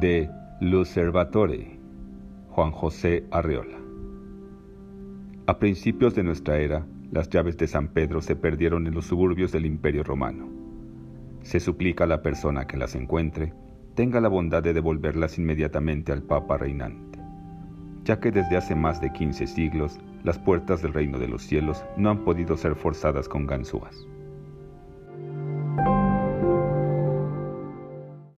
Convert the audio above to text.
de L'Osservatore, Juan José Arreola. A principios de nuestra era, las llaves de San Pedro se perdieron en los suburbios del Imperio Romano. Se suplica a la persona que las encuentre tenga la bondad de devolverlas inmediatamente al Papa reinante, ya que desde hace más de 15 siglos las puertas del reino de los cielos no han podido ser forzadas con ganzúas.